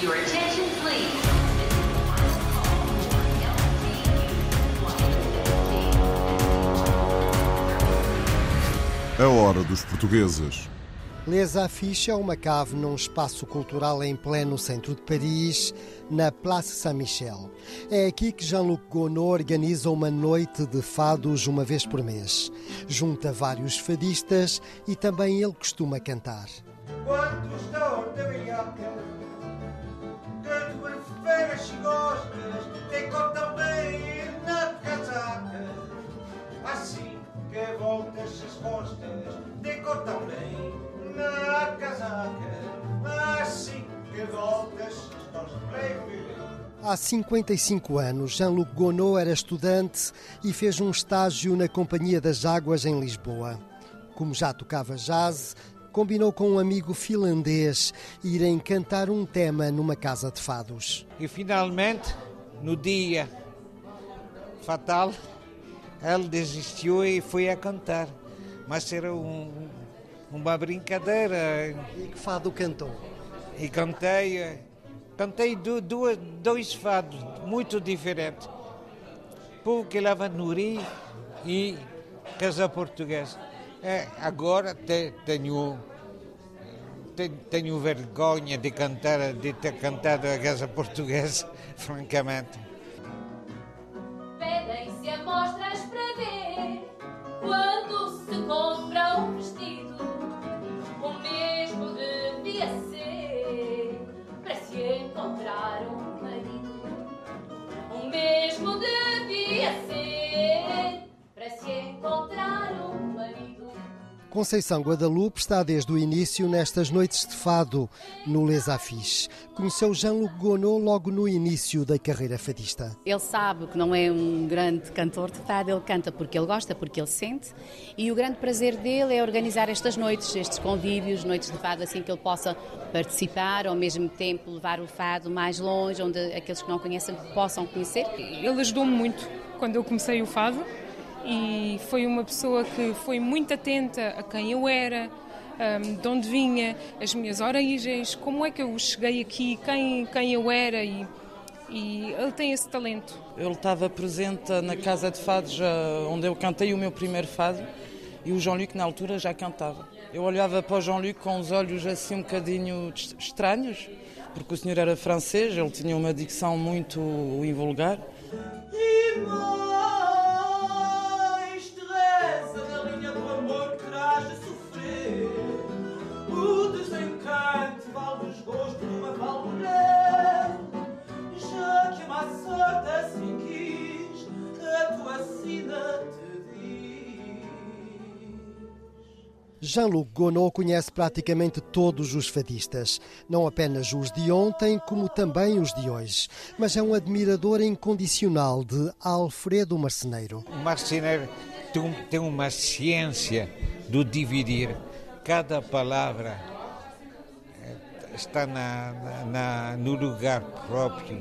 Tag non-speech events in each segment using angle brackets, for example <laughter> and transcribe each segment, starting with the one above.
Your attention, please. A hora dos portugueses. Les Affiches é uma cave num espaço cultural em pleno centro de Paris, na Place Saint-Michel. É aqui que Jean-Luc Godot organiza uma noite de fados uma vez por mês. Junta vários fadistas e também ele costuma cantar. Quantos estão bem na casaca. Assim que voltas as costas na casaca. Assim que voltas as costas Há 55 anos, Jean-Luc Godot era estudante e fez um estágio na Companhia das Águas em Lisboa. Como já tocava jazz, combinou com um amigo finlandês irem cantar um tema numa casa de fados. E finalmente, no dia fatal, ele desistiu e foi a cantar. Mas era um- uma brincadeira. E que fado cantou? E cantei, cantei du- duas, dois fados muito diferentes. Porque lava Nuri e Casa Portuguesa. É, agora te- tenho, te- tenho vergonha de cantar, de ter cantado a Casa Portuguesa, <laughs> francamente. Pedem-se amostras para ver Conceição Guadalupe está desde o início nestas noites de fado no Les Affiches. Conheceu Jean-Luc Godot logo no início da carreira fadista. Ele sabe que não é um grande cantor de fado, ele canta porque ele gosta, porque ele sente. E o grande prazer dele é organizar estas noites, estes convívios, noites de fado, assim que ele possa participar, ao mesmo tempo levar o fado mais longe, onde aqueles que não conhecem possam conhecer. Ele ajudou-me muito quando eu comecei o fado e foi uma pessoa que foi muito atenta a quem eu era, de onde vinha, as minhas origens, como é que eu cheguei aqui, quem, quem eu era e, e ele tem esse talento. Ele estava presente na Casa de Fados, já- onde eu cantei o meu primeiro fado, e o Jean-Luc na altura já cantava. Eu olhava para o Jean-Luc com os olhos assim um bocadinho est- estranhos, porque o senhor era francês, ele tinha uma dicção muito invulgar. E Jean-Luc Godot conhece praticamente todos os fadistas, não apenas os de ontem, como também os de hoje, mas é um admirador incondicional de Alfredo Marceneiro. O marceneiro tem, um- uma ciência do dividir. Cada palavra eh, está na- na- no lugar próprio.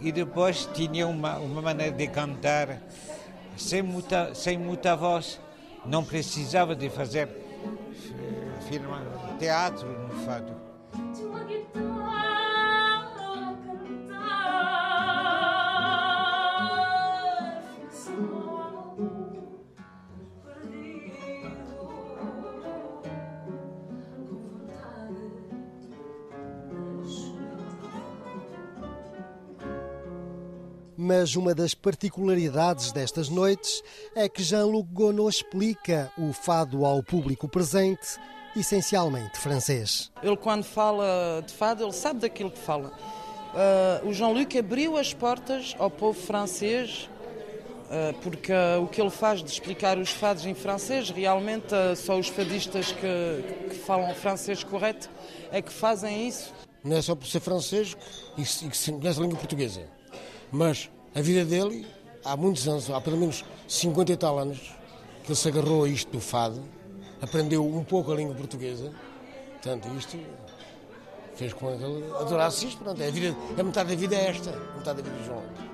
E depois tinha uma, uma maneira de cantar sem muita, sem muita voz. Não precisava de fazer filma- teatro no fado. Mas uma das particularidades destas noites é que Jean-Luc Godot explica o fado ao público presente, essencialmente francês. Ele, quando fala de fado, ele sabe daquilo que fala. Ah, o Jean-Luc abriu as portas ao povo francês, ah, porque ah, o que ele faz de explicar os fados em francês, realmente só os fadistas que, que falam francês correto é que fazem isso. não é só por ser francês e que, e que se conhece a língua portuguesa. Mas a vida dele, há muitos anos, há pelo menos 50 e tal anos, que ele se agarrou a isto do fado, aprendeu um pouco a língua portuguesa. Portanto, isto fez com que ele adorasse isto. Pronto, é a, vida, a metade da vida é esta, metade da vida de João.